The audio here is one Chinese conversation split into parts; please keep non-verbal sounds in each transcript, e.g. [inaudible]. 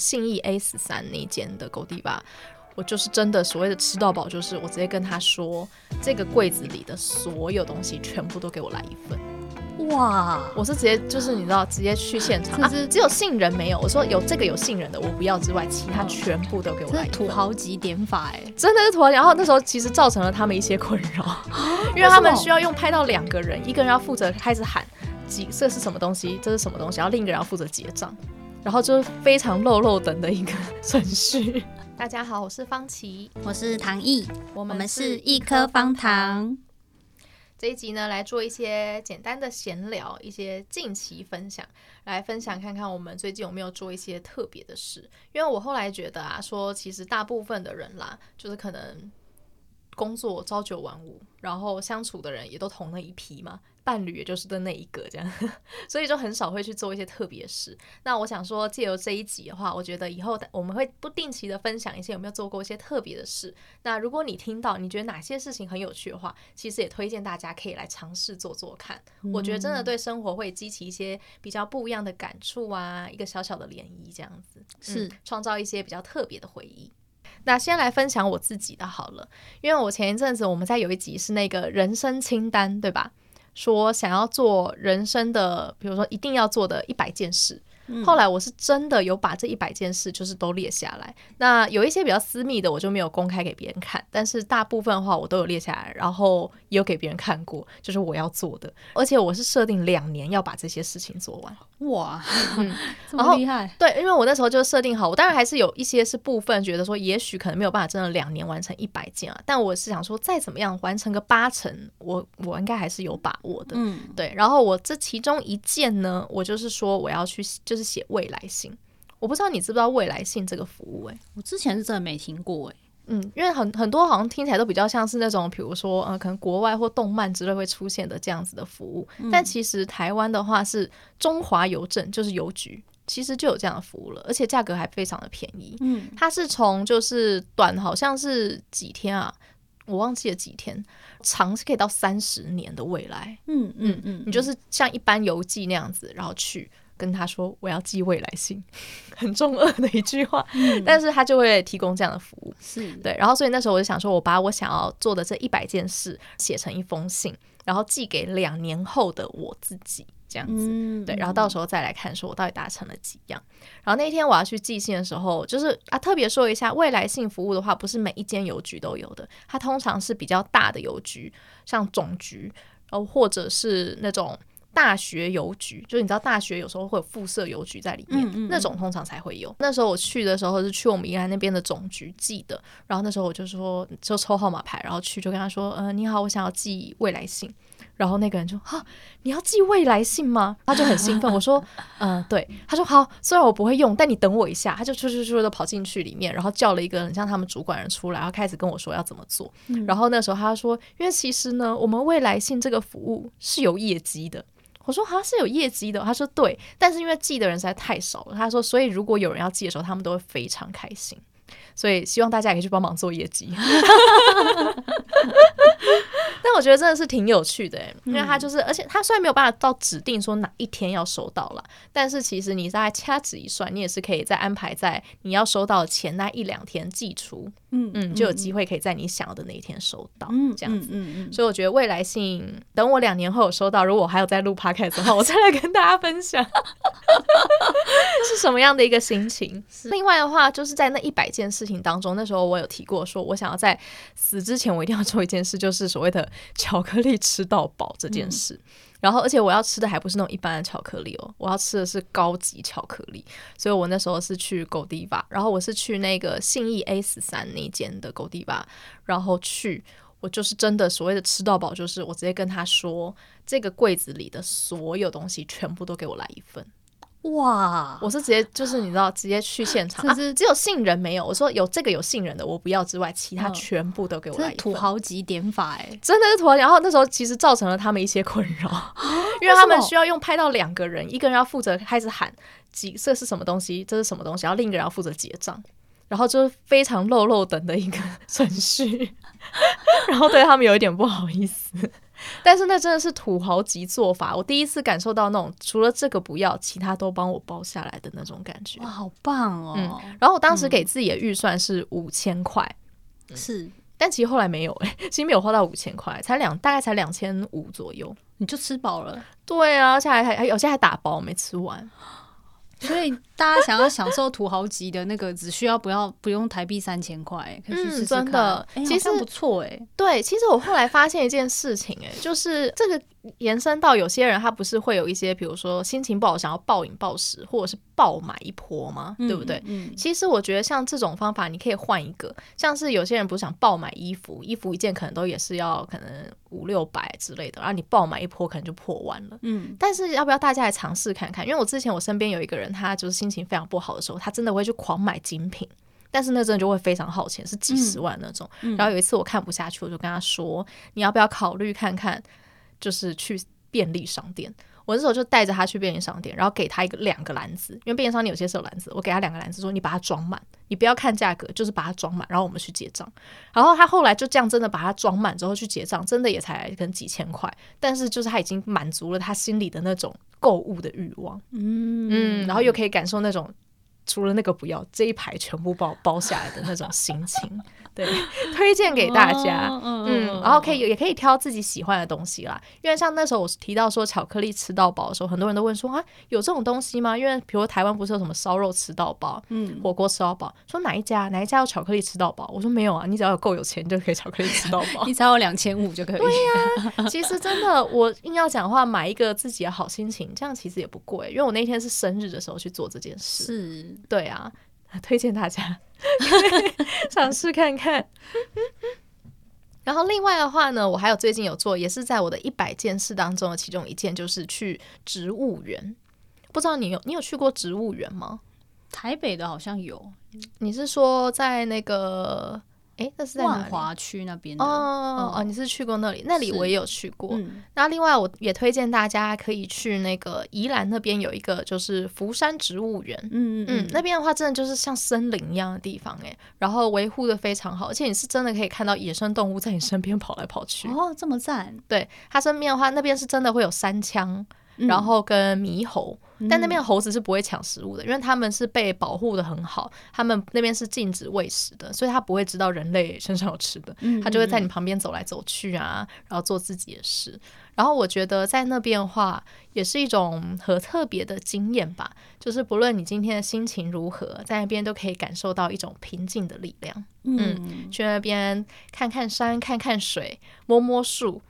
信义 A 十三那间的 Godiva，我就是真的所谓的吃到饱，就是我直接跟他说，这个柜子里的所有东西全部都给我来一份。哇！我是直接就是你知道，直接去现场，啊，只有杏仁没有。我说有这个有杏仁的我不要之外，其他全部都给我来。土豪级点法哎，真的是土豪。然后那时候其实造成了他们一些困扰，[laughs] 因为他们需要用拍到两个人，一个人要负责开始喊。几这是什么东西？这是什么东西？然后另一个人要负责结账，然后就是非常漏漏等的一个 [laughs] 程序。大家好，我是方琦，我是唐毅，我们是一颗方糖。这一集呢，来做一些简单的闲聊，一些近期分享，来分享看看我们最近有没有做一些特别的事。因为我后来觉得啊，说其实大部分的人啦，就是可能工作朝九晚五，然后相处的人也都同那一批嘛。伴侣也就是的那一个这样，[laughs] 所以就很少会去做一些特别事。那我想说，借由这一集的话，我觉得以后我们会不定期的分享一些有没有做过一些特别的事。那如果你听到你觉得哪些事情很有趣的话，其实也推荐大家可以来尝试做做看。我觉得真的对生活会激起一些比较不一样的感触啊，一个小小的涟漪这样子，是创造一些比较特别的回忆。那先来分享我自己的好了，因为我前一阵子我们在有一集是那个人生清单，对吧？说想要做人生的，比如说一定要做的一百件事。后来我是真的有把这一百件事就是都列下来，那有一些比较私密的我就没有公开给别人看，但是大部分的话我都有列下来，然后也有给别人看过，就是我要做的，而且我是设定两年要把这些事情做完。哇，嗯、[laughs] 这么厉害！对，因为我那时候就设定好，我当然还是有一些是部分觉得说，也许可能没有办法真的两年完成一百件啊，但我是想说再怎么样完成个八成，我我应该还是有把握的。嗯，对。然后我这其中一件呢，我就是说我要去就是。是写未来信，我不知道你知不知道未来信这个服务？欸？哎，我之前是真的没听过。欸，哎，嗯，因为很很多好像听起来都比较像是那种，比如说，呃，可能国外或动漫之类会出现的这样子的服务。嗯、但其实台湾的话是中华邮政，就是邮局，其实就有这样的服务了，而且价格还非常的便宜。嗯，它是从就是短好像是几天啊，我忘记了几天，长是可以到三十年的未来。嗯嗯嗯，你就是像一般邮寄那样子，然后去。跟他说我要寄未来信，[laughs] 很中二的一句话，嗯、但是他就会提供这样的服务，是对。然后所以那时候我就想说，我把我想要做的这一百件事写成一封信，然后寄给两年后的我自己，这样子，嗯、对。然后到时候再来看，说我到底达成了几样。然后那天我要去寄信的时候，就是啊，特别说一下，未来信服务的话，不是每一间邮局都有的，它通常是比较大的邮局，像总局，然后或者是那种。大学邮局，就是你知道，大学有时候会有附设邮局在里面，嗯嗯嗯，那种通常才会有。那时候我去的时候是去我们宜兰那边的总局寄的，然后那时候我就说，就抽号码牌，然后去就跟他说，嗯、呃，你好，我想要寄未来信。然后那个人就哈，你要寄未来信吗？他就很兴奋。[laughs] 我说，嗯、呃，对。他说好，虽然我不会用，但你等我一下。他就出去出的跑进去里面，然后叫了一个很像他们主管人出来，然后开始跟我说要怎么做。嗯、然后那时候他说，因为其实呢，我们未来信这个服务是有业绩的。我说好像是有业绩的，他说对，但是因为寄的人实在太少了，他说所以如果有人要寄的时候，他们都会非常开心，所以希望大家也可以去帮忙做业绩。[laughs] 但我觉得真的是挺有趣的，因为他就是，而且他虽然没有办法到指定说哪一天要收到了，但是其实你再掐指一算，你也是可以再安排在你要收到前那一两天寄出。嗯嗯，就有机会可以在你想要的那一天收到，嗯，这样子，嗯嗯，所以我觉得未来性，等我两年后有收到，如果我还有在录 podcast 的话，我再来跟大家分享 [laughs] 是什么样的一个心情。另外的话，就是在那一百件事情当中，那时候我有提过，说我想要在死之前我一定要做一件事，就是所谓的巧克力吃到饱这件事。然后，而且我要吃的还不是那种一般的巧克力哦，我要吃的是高级巧克力。所以我那时候是去 Godiva，然后我是去那个信义 A 十三那间的 Godiva，然后去，我就是真的所谓的吃到饱，就是我直接跟他说，这个柜子里的所有东西全部都给我来一份。哇！我是直接就是你知道，直接去现场，[laughs] 啊，只有杏仁没有。我说有这个有杏仁的我不要之外，其他全部都给我来。土豪级点法哎，真的是土豪。然后那时候其实造成了他们一些困扰，[laughs] 因为他们需要用拍到两个人，一个人要负责开始喊几这是什么东西，这是什么东西，然后另一个人要负责结账，然后就是非常漏漏等的一个程序，[laughs] 然后对他们有一点不好意思。[laughs] 但是那真的是土豪级做法，我第一次感受到那种除了这个不要，其他都帮我包下来的那种感觉。哇，好棒哦！嗯，然后我当时给自己的预算是五千块，是，但其实后来没有哎、欸，[laughs] 其实没有花到五千块，才两大概才两千五左右，你就吃饱了。对啊，而且还还有些还打包没吃完。所以大家想要享受土豪级的那个，只需要不要不用台币三千块，可以去试试看。嗯，真的，欸、其实不错哎。对，其实我后来发现一件事情，哎，就是这个延伸到有些人他不是会有一些，比如说心情不好想要暴饮暴食，或者是爆买一波吗？对不对？嗯。其实我觉得像这种方法，你可以换一个，像是有些人不是想爆买衣服，衣服一件可能都也是要可能五六百之类的，然后你爆买一波可能就破万了。嗯。但是要不要大家来尝试看看？因为我之前我身边有一个人，他就是心情非常不好的时候，他真的会去狂买精品，但是那真的就会非常耗钱，是几十万那种。嗯、然后有一次我看不下去，我就跟他说：“你要不要考虑看看，就是去便利商店？”我那时候就带着他去便利商店，然后给他一个两个篮子，因为便利商店有些是有篮子，我给他两个篮子，说：“你把它装满，你不要看价格，就是把它装满，然后我们去结账。”然后他后来就这样真的把它装满之后去结账，真的也才可能几千块，但是就是他已经满足了他心里的那种。购物的欲望，嗯嗯，然后又可以感受那种除了那个不要，这一排全部包包下来的那种心情。对，[laughs] 推荐给大家，哦、嗯，然后可以也可以挑自己喜欢的东西啦。因为像那时候我提到说巧克力吃到饱的时候，很多人都问说啊，有这种东西吗？因为比如台湾不是有什么烧肉吃到饱，嗯，火锅吃到饱，说哪一家哪一家有巧克力吃到饱？我说没有啊，你只要有够有钱就可以巧克力吃到饱，[laughs] 你只要有两千五就可以。对呀、啊，[laughs] 其实真的，我硬要讲话，买一个自己的好心情，这样其实也不贵。因为我那天是生日的时候去做这件事，是对啊。推荐大家 [laughs] 尝试看看。[laughs] 然后另外的话呢，我还有最近有做，也是在我的一百件事当中的其中一件，就是去植物园。不知道你有你有去过植物园吗？台北的好像有。你是说在那个？哎，那是在万华区那边的哦哦，你是去过那里？那里我也有去过。嗯、那另外，我也推荐大家可以去那个宜兰那边有一个就是福山植物园。嗯嗯嗯，那边的话真的就是像森林一样的地方哎，然后维护的非常好，而且你是真的可以看到野生动物在你身边跑来跑去。哦，这么赞！对，它身边的话，那边是真的会有山羌。然后跟猕猴，但那边的猴子是不会抢食物的，因为他们是被保护的很好，他们那边是禁止喂食的，所以他不会知道人类身上有吃的，他就会在你旁边走来走去啊，然后做自己的事。然后我觉得在那边的话，也是一种很特别的经验吧，就是不论你今天的心情如何，在那边都可以感受到一种平静的力量。嗯，去那边看看山，看看水，摸摸树，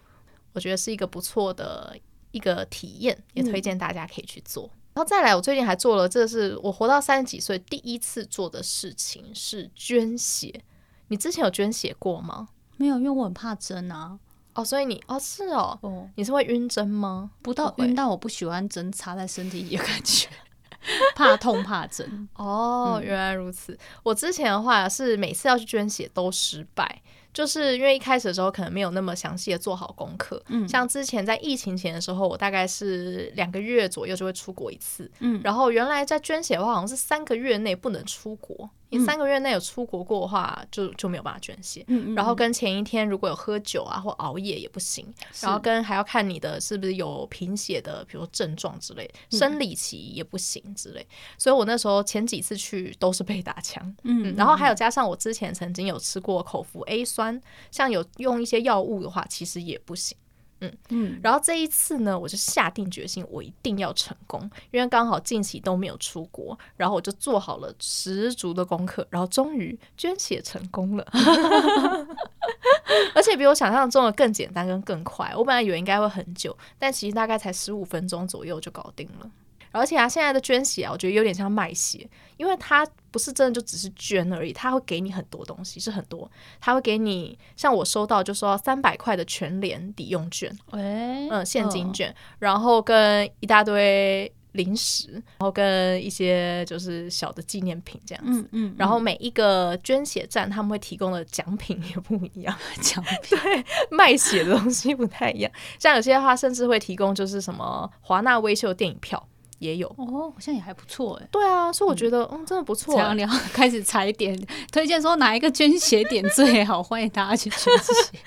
我觉得是一个不错的。一个体验，也推荐大家可以去做。嗯、然后再来，我最近还做了，这是我活到三十几岁第一次做的事情，是捐血。你之前有捐血过吗？没有，因为我很怕针啊。哦，所以你哦是哦，哦你是会晕针吗？不到晕，但我不喜欢针插在身体里的感觉，[laughs] 怕痛怕针。哦，嗯、原来如此。我之前的话是每次要去捐血都失败。就是因为一开始的时候可能没有那么详细的做好功课，嗯，像之前在疫情前的时候，我大概是两个月左右就会出国一次，嗯，然后原来在捐血的话，好像是三个月内不能出国。你三个月内有出国过的话，就就没有办法捐血。嗯嗯。然后跟前一天如果有喝酒啊或熬夜也不行。然后跟还要看你的是不是有贫血的，比如症状之类，生理期也不行之类。嗯、所以我那时候前几次去都是被打枪。嗯，嗯。然后还有加上我之前曾经有吃过口服 A 酸，像有用一些药物的话，其实也不行。嗯嗯，然后这一次呢，我就下定决心，我一定要成功，因为刚好近期都没有出国，然后我就做好了十足的功课，然后终于捐血成功了，[laughs] 而且比我想象中的更简单跟更快。我本来以为应该会很久，但其实大概才十五分钟左右就搞定了。而且啊，现在的捐血啊，我觉得有点像卖血，因为它不是真的就只是捐而已，它会给你很多东西，是很多，它会给你像我收到就说三百块的全联抵用券，欸、嗯，现金券，哦、然后跟一大堆零食，然后跟一些就是小的纪念品这样子，嗯，嗯，然后每一个捐血站他们会提供的奖品也不一样，奖 [laughs] 品对卖血的东西不太一样，像有些的话甚至会提供就是什么华纳微秀电影票。也有哦，好像也还不错哎。对啊，所以我觉得嗯，嗯，真的不错。这样聊 [laughs] 开始踩点，推荐说哪一个捐血点最好，欢迎大家去捐血。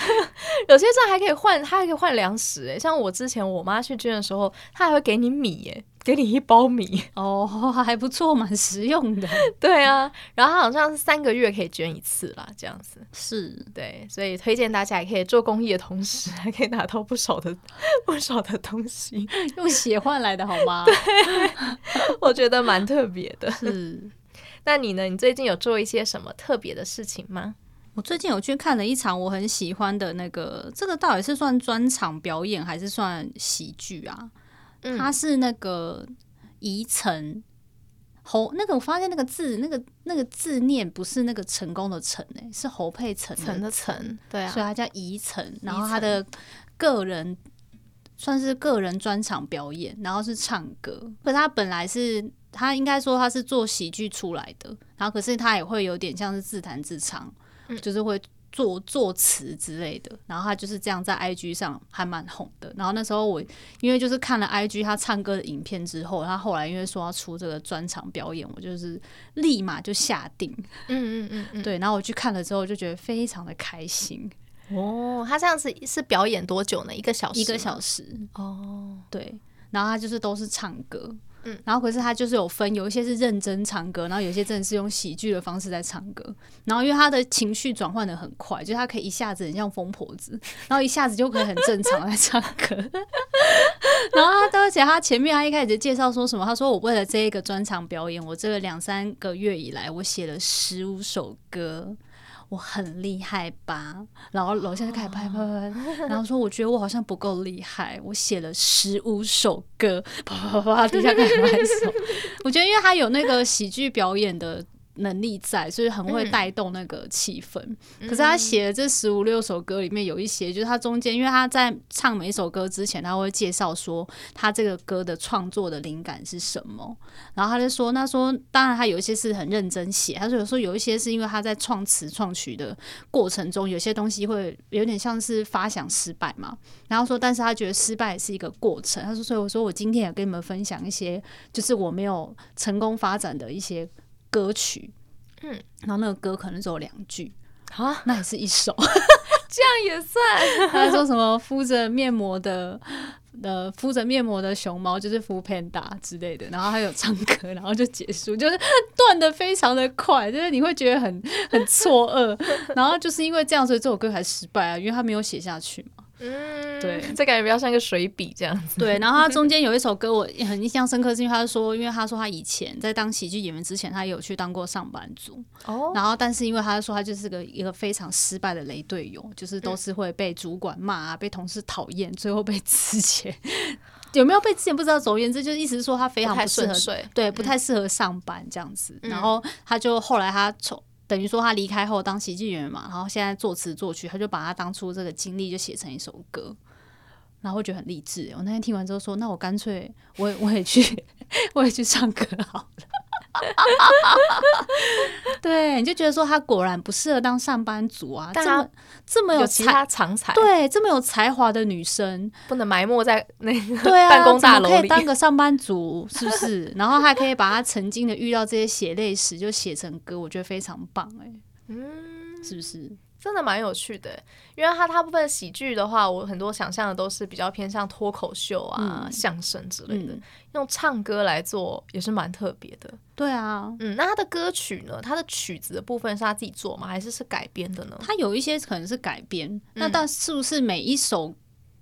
[laughs] 有些站还可以换，他还可以换粮食哎，像我之前我妈去捐的时候，他还会给你米哎。给你一包米哦，还不错，蛮实用的。[laughs] 对啊，然后它好像是三个月可以捐一次啦，这样子是对，所以推荐大家也可以做公益的同时，还可以拿到不少的 [laughs] 不少的东西，用血换来的好吗？[laughs] 对，我觉得蛮特别的。是，那你呢？你最近有做一些什么特别的事情吗？我最近有去看了一场我很喜欢的那个，这个到底是算专场表演还是算喜剧啊？他是那个宜城侯，那个我发现那个字，那个那个字念不是那个成功的成诶，是侯佩岑陈的岑，对啊，所以他叫宜城。然后他的个人算是个人专场表演，然后是唱歌。可是他本来是他应该说他是做喜剧出来的，然后可是他也会有点像是自弹自唱，就是会。作作词之类的，然后他就是这样在 IG 上还蛮红的。然后那时候我因为就是看了 IG 他唱歌的影片之后，他后来因为说要出这个专场表演，我就是立马就下定。嗯嗯嗯，对。然后我去看了之后，就觉得非常的开心。哦，他这样子是表演多久呢？一个小时？一个小时。哦，对。然后他就是都是唱歌。嗯，然后可是他就是有分，有一些是认真唱歌，然后有些真的是用喜剧的方式在唱歌。然后因为他的情绪转换的很快，就是他可以一下子很像疯婆子，然后一下子就可以很正常在唱歌。[laughs] 然后他而且他前面他一开始介绍说什么？他说我为了这一个专场表演，我这个两三个月以来，我写了十五首歌。我很厉害吧？然后楼下就开始拍拍拍，然后说我觉得我好像不够厉害，我写了十五首歌，啪啪啪啪，底 [laughs] 下开始拍手。我觉得因为他有那个喜剧表演的。能力在，所以很会带动那个气氛。嗯、可是他写的这十五六首歌里面，有一些就是他中间，因为他在唱每一首歌之前，他会介绍说他这个歌的创作的灵感是什么。然后他就说，那说当然他有一些是很认真写，他说有时候有一些是因为他在创词创曲的过程中，有些东西会有点像是发想失败嘛。然后说，但是他觉得失败是一个过程。他说，所以我说我今天也跟你们分享一些，就是我没有成功发展的一些。歌曲，嗯，然后那个歌可能只有两句。啊，那也是一首，[laughs] 这样也算。[laughs] 他说什么敷着面膜的，呃，敷着面膜的熊猫就是 foodpanda 之类的，然后还有唱歌，然后就结束，就是断的非常的快，就是你会觉得很很错愕，然后就是因为这样，所以这首歌还失败啊，因为他没有写下去嘛。嗯，对，这感觉比较像一个水笔这样子。对，然后他中间有一首歌我 [laughs] 很印象深刻，是因为他说，因为他说他以前在当喜剧演员之前，他有去当过上班族。哦。然后，但是因为他说他就是个一个非常失败的雷队友，就是都是会被主管骂啊，被同事讨厌，最后被辞遣。[laughs] 有没有被之前不知道。总而言之，就是意思是说他非常不适合，对，不太适合上班这样子。然后他就后来他从。等于说他离开后当喜剧演员嘛，然后现在作词作曲，他就把他当初这个经历就写成一首歌，然后觉得很励志。我那天听完之后说，那我干脆我也我也去 [laughs] 我也去唱歌好了。[laughs] 对，你就觉得说他果然不适合当上班族啊，这么这么有其他长才，对，这么有才华的女生。不能埋没在那个对啊，办公大楼里，可以当个上班族，是不是？[laughs] 然后还可以把他曾经的遇到这些血泪史就写成歌，我觉得非常棒哎、欸，嗯，是不是？真的蛮有趣的，因为他大部分喜剧的话，我很多想象的都是比较偏向脱口秀啊、嗯、相声之类的，嗯、用唱歌来做也是蛮特别的。对啊，嗯，那他的歌曲呢？他的曲子的部分是他自己做吗？还是是改编的呢？他有一些可能是改编，嗯、那但是不是每一首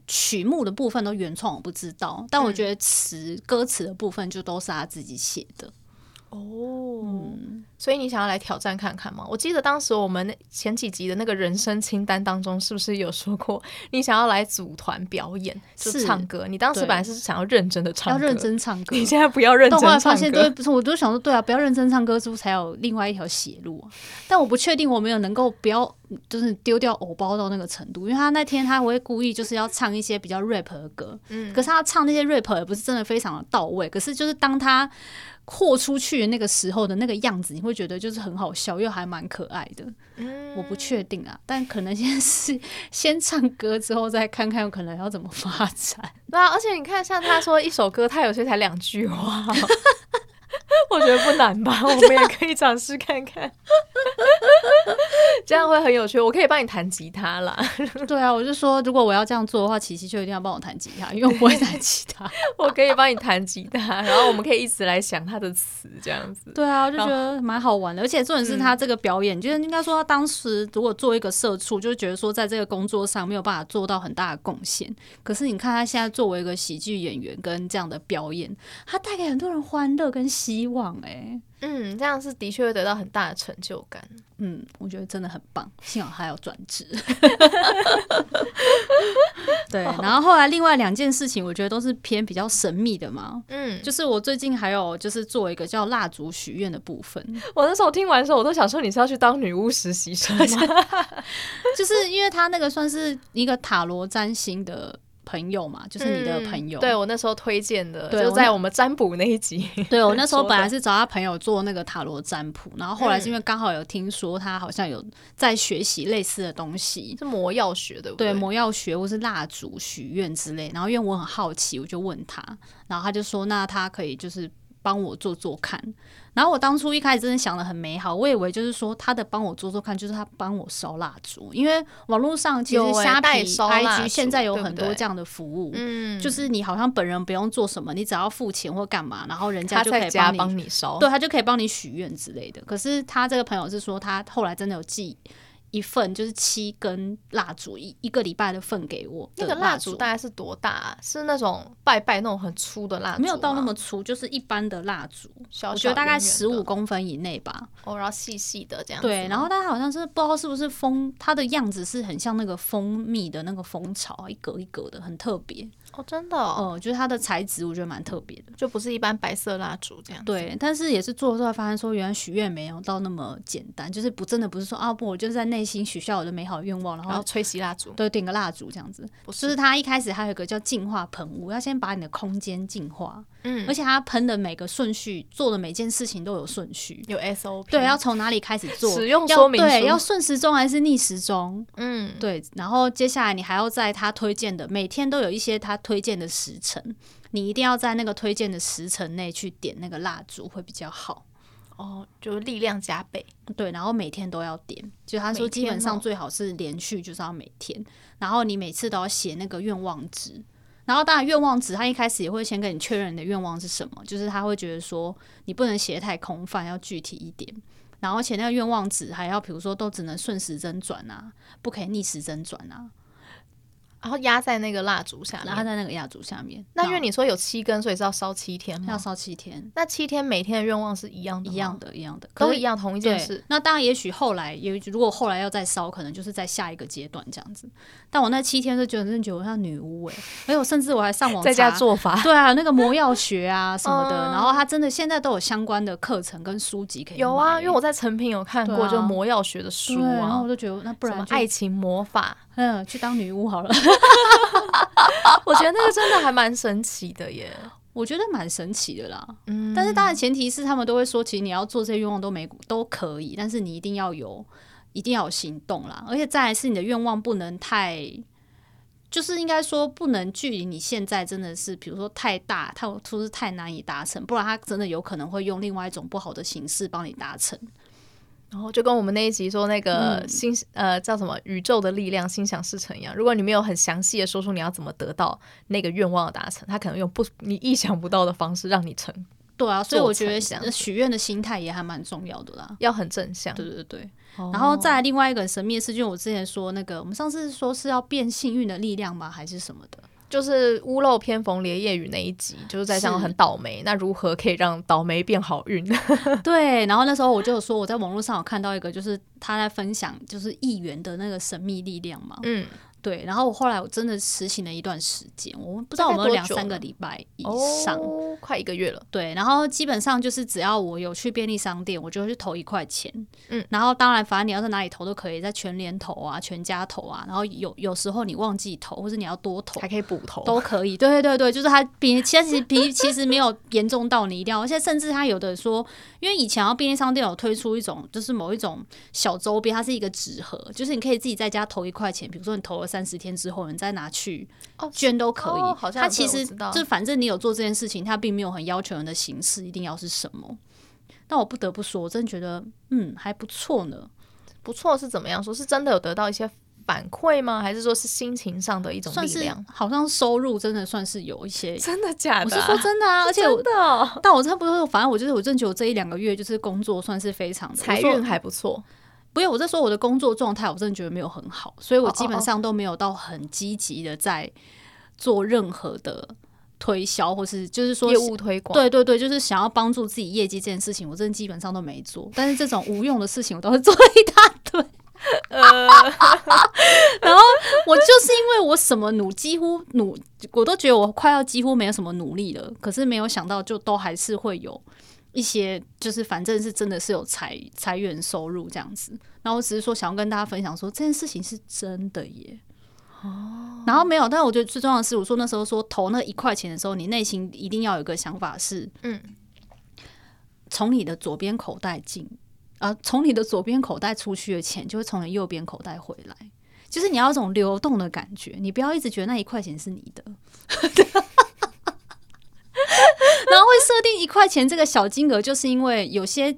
曲目的部分都原创？我不知道，但我觉得词、嗯、歌词的部分就都是他自己写的。哦，嗯、所以你想要来挑战看看吗？我记得当时我们前几集的那个人生清单当中，是不是有说过你想要来组团表演，是唱歌？你当时本来是想要认真的唱歌，要认真唱歌。你现在不要认真唱歌。后来发现，对，不是，我都想说，对啊，不要认真唱歌，是不是才有另外一条血路啊？但我不确定我没有能够不要，就是丢掉偶包到那个程度，因为他那天他会故意就是要唱一些比较 rap 的歌，嗯，可是他唱那些 rap 也不是真的非常的到位，可是就是当他。豁出去的那个时候的那个样子，你会会觉得就是很好笑，又还蛮可爱的。嗯，我不确定啊，但可能先是先唱歌，之后再看看可能要怎么发展。对啊，而且你看，像他说一首歌，他有些才两句话。[laughs] 我觉得不难吧，[laughs] 我们也可以尝试看看，[laughs] 这样会很有趣。我可以帮你弹吉他啦。对啊，我就说，如果我要这样做的话，琪琪就一定要帮我弹吉他，因为我不会弹吉他。我可以帮你弹吉他，然后我们可以一直来想他的词，这样子。对啊，我就觉得蛮好玩的。而且重点是他这个表演，嗯、就是应该说他当时如果做一个社畜，就觉得说在这个工作上没有办法做到很大的贡献。可是你看他现在作为一个喜剧演员跟这样的表演，他带给很多人欢乐跟希望、欸。哎。嗯，这样是的确会得到很大的成就感。嗯，我觉得真的很棒。幸好还有转职。[laughs] 对，然后后来另外两件事情，我觉得都是偏比较神秘的嘛。嗯，就是我最近还有就是做一个叫蜡烛许愿的部分。我那时候听完的时候，我都想说你是要去当女巫实习生吗？[laughs] 就是因为他那个算是一个塔罗占星的。朋友嘛，就是你的朋友。嗯、对我那时候推荐的，就在我们占卜那一集。[laughs] 对我那时候本来是找他朋友做那个塔罗占卜，然后后来是因为刚好有听说他好像有在学习类似的东西，是魔药学的，对，魔药学或是蜡烛许愿之类。然后因为我很好奇，我就问他，然后他就说，那他可以就是。帮我做做看，然后我当初一开始真的想的很美好，我以为就是说他的帮我做做看，就是他帮我烧蜡烛，因为网络上其实虾皮、IG 现在有很多这样的服务，嗯，就是你好像本人不用做什么，你只要付钱或干嘛，然后人家就可以帮你烧，对，他就可以帮你许愿之类的。可是他这个朋友是说，他后来真的有寄。一份就是七根蜡烛，一一个礼拜的份给我。那个蜡烛大概是多大啊？是那种拜拜那种很粗的蜡烛？没有到那么粗，就是一般的蜡烛。小小我觉得大概十五公分以内吧。哦，然后细细的这样。对，然后它好像是不知道是不是蜂，它的样子是很像那个蜂蜜的那个蜂巢，一格一格的，很特别。哦，真的哦，嗯，就是它的材质，我觉得蛮特别的，就不是一般白色蜡烛这样。对，但是也是做出来发现说，原来许愿没有到那么简单，就是不真的不是说啊不，我就是在内心许下我的美好愿望，然后，吹熄蜡烛，对，点个蜡烛这样子。就是它一开始还有一个叫净化喷雾，要先把你的空间净化。嗯，而且它喷的每个顺序，做的每件事情都有顺序，有 SOP。对，要从哪里开始做？使用说明。对，要顺时钟还是逆时钟？嗯，对。然后接下来你还要在他推荐的每天都有一些他推荐的时辰，你一定要在那个推荐的时辰内去点那个蜡烛会比较好。哦，就是力量加倍。对，然后每天都要点，就他说基本上最好是连续，就是要每天。然后你每次都要写那个愿望值。然后当然愿望值，他一开始也会先跟你确认你的愿望是什么，就是他会觉得说你不能写太空泛，要具体一点。然后而且那个愿望值还要，比如说都只能顺时针转啊，不可以逆时针转啊。然后压在那个蜡烛下面，压在那个蜡烛下面。那因为你说有七根，所以是要烧七天吗？要烧七天。那七天每天的愿望是一样的，一样的，一样的，都一样，同一件事。那当然，也许后来，也如果后来要再烧，可能就是在下一个阶段这样子。但我那七天就觉得，觉得像女巫哎、欸！没有，甚至我还上网 [laughs] 在家做法。对啊，那个魔药学啊什么的，然后他真的现在都有相关的课程跟书籍可以。有啊，因为我在成品有看过，就魔药学的书啊。然后我就觉得，那不然爱情魔法，嗯，去当女巫好了。[laughs] 我觉得那个真的还蛮神奇的耶，我觉得蛮神奇的啦。嗯，但是当然前提是他们都会说，其实你要做这些愿望都没都可以，但是你一定要有，一定要有行动啦。而且再来是你的愿望不能太，就是应该说不能距离你现在真的是，比如说太大，太出是太难以达成，不然他真的有可能会用另外一种不好的形式帮你达成。然后就跟我们那一集说那个心、嗯、呃叫什么宇宙的力量心想事成一样，如果你没有很详细的说出你要怎么得到那个愿望的达成，他可能用不你意想不到的方式让你成。对啊，所以我觉得许愿的心态也还蛮重要的啦，要很正向。对对对。哦、然后再来另外一个神秘的事，就我之前说那个，我们上次说是要变幸运的力量吗？还是什么的？就是屋漏偏逢连夜雨那一集，就是在讲很倒霉，那如何可以让倒霉变好运？[laughs] 对，然后那时候我就有说，我在网络上有看到一个，就是他在分享，就是议员的那个神秘力量嘛。嗯。对，然后我后来我真的实行了一段时间，我不知道有没有两三个礼拜以上，哦，快一个月了。对，然后基本上就是只要我有去便利商店，我就会去投一块钱。嗯，然后当然，反正你要在哪里投都可以，在全联投啊、全家投啊。然后有有时候你忘记投，或者你要多投，还可以补投，都可以。对对对，就是它比其实比其实没有严重到你一定要，而且甚至它有的说，因为以前要便利商店有推出一种，就是某一种小周边，它是一个纸盒，就是你可以自己在家投一块钱，比如说你投了三十天之后，你再拿去捐都可以。哦哦、好像它其实就反正你有做这件事情，他并没有很要求人的形式一定要是什么。但我不得不说，我真的觉得嗯还不错呢。不错是怎么样说？是真的有得到一些反馈吗？还是说是心情上的一种力量？好像收入真的算是有一些，[laughs] 真的假的？我是说真的啊，而且真的、哦。但我差不多，反正我就是我真的觉得我这一两个月就是工作算是非常财运还不错。不是，我在说我的工作状态，我真的觉得没有很好，所以我基本上都没有到很积极的在做任何的推销，或是就是说业务推广。对对对，就是想要帮助自己业绩这件事情，我真的基本上都没做。但是这种无用的事情，我都会做一大堆。呃，[laughs] 然后我就是因为我什么努，几乎努，我都觉得我快要几乎没有什么努力了，可是没有想到，就都还是会有。一些就是反正是真的是有财财源收入这样子，然后我只是说想要跟大家分享说这件事情是真的耶。哦，然后没有，但是我觉得最重要的是，我说那时候说投那一块钱的时候，你内心一定要有一个想法是，嗯，从你的左边口袋进，啊，从你的左边口袋出去的钱就会从你右边口袋回来，就是你要一种流动的感觉，你不要一直觉得那一块钱是你的。[laughs] 一块钱这个小金额，就是因为有些，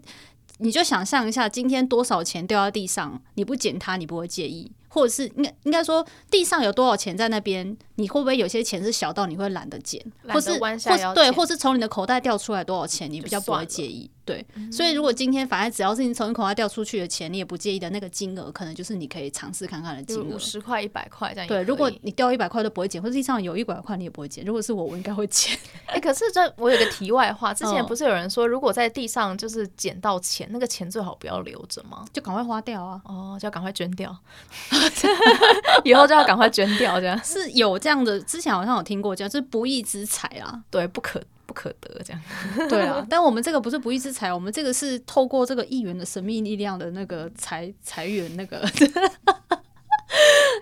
你就想象一下，今天多少钱掉在地上，你不捡它，你不会介意。或者是应该应该说，地上有多少钱在那边，你会不会有些钱是小到你会懒得捡，或是或是对，或是从你的口袋掉出来多少钱，你比较不会介意。对，所以如果今天反正只要是你从你口袋掉出去的钱，你也不介意的那个金额，可能就是你可以尝试看看的金额，五十块、一百块这样。对，如果你掉一百块都不会捡，或者地上有一百块你也不会捡。如果是我，我应该会捡。[laughs] 哎、欸，可是这我有个题外话，[laughs] 之前不是有人说，如果在地上就是捡到钱，那个钱最好不要留着吗？就赶快花掉啊！哦，就要赶快捐掉。[laughs] 以后就要赶快捐掉，这样是有这样的。之前好像有听过，这样就是不义之财啊，对，不可不可得这样。[laughs] 对啊，但我们这个不是不义之财，我们这个是透过这个议员的神秘力量的那个财财源那个。[laughs]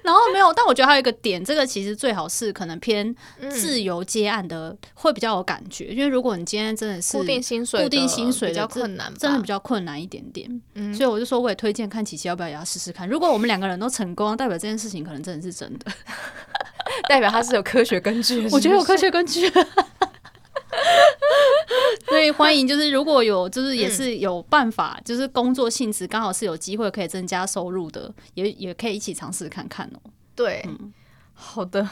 然后没有，但我觉得还有一个点，这个其实最好是可能偏自由接案的会比较有感觉，因为如果你今天真的是固定薪水，固定薪水比较困难，真的比较困难一点点。所以我就说，我也推荐看琪琪要不要也要试试看。如果我们两个人都成功，代表这件事情可能真的是真的，[laughs] 代表它是有科学根据。我觉得有科学根据。[laughs] 所以欢迎，就是如果有，就是也是有办法，就是工作性质刚好是有机会可以增加收入的，也也可以一起尝试看看哦。对，嗯，[laughs] 好的，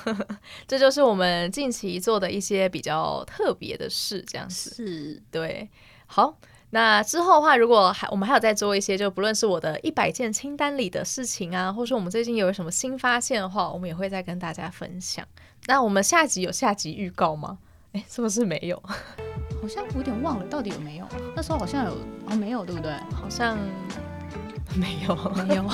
这就是我们近期做的一些比较特别的事，这样子是对。好，那之后的话，如果还我们还有在做一些，就不论是我的一百件清单里的事情啊，或者说我们最近有什么新发现的话，我们也会再跟大家分享。那我们下集有下集预告吗？[laughs] 哎，是不是没有？好像有点忘了，到底有没有？那时候好像有，哦，没有，对不对？好像没有，没有，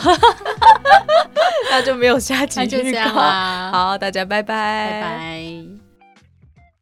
[laughs] 那就没有下集预告。[laughs] 那就这样啦。好，大家拜拜，拜拜。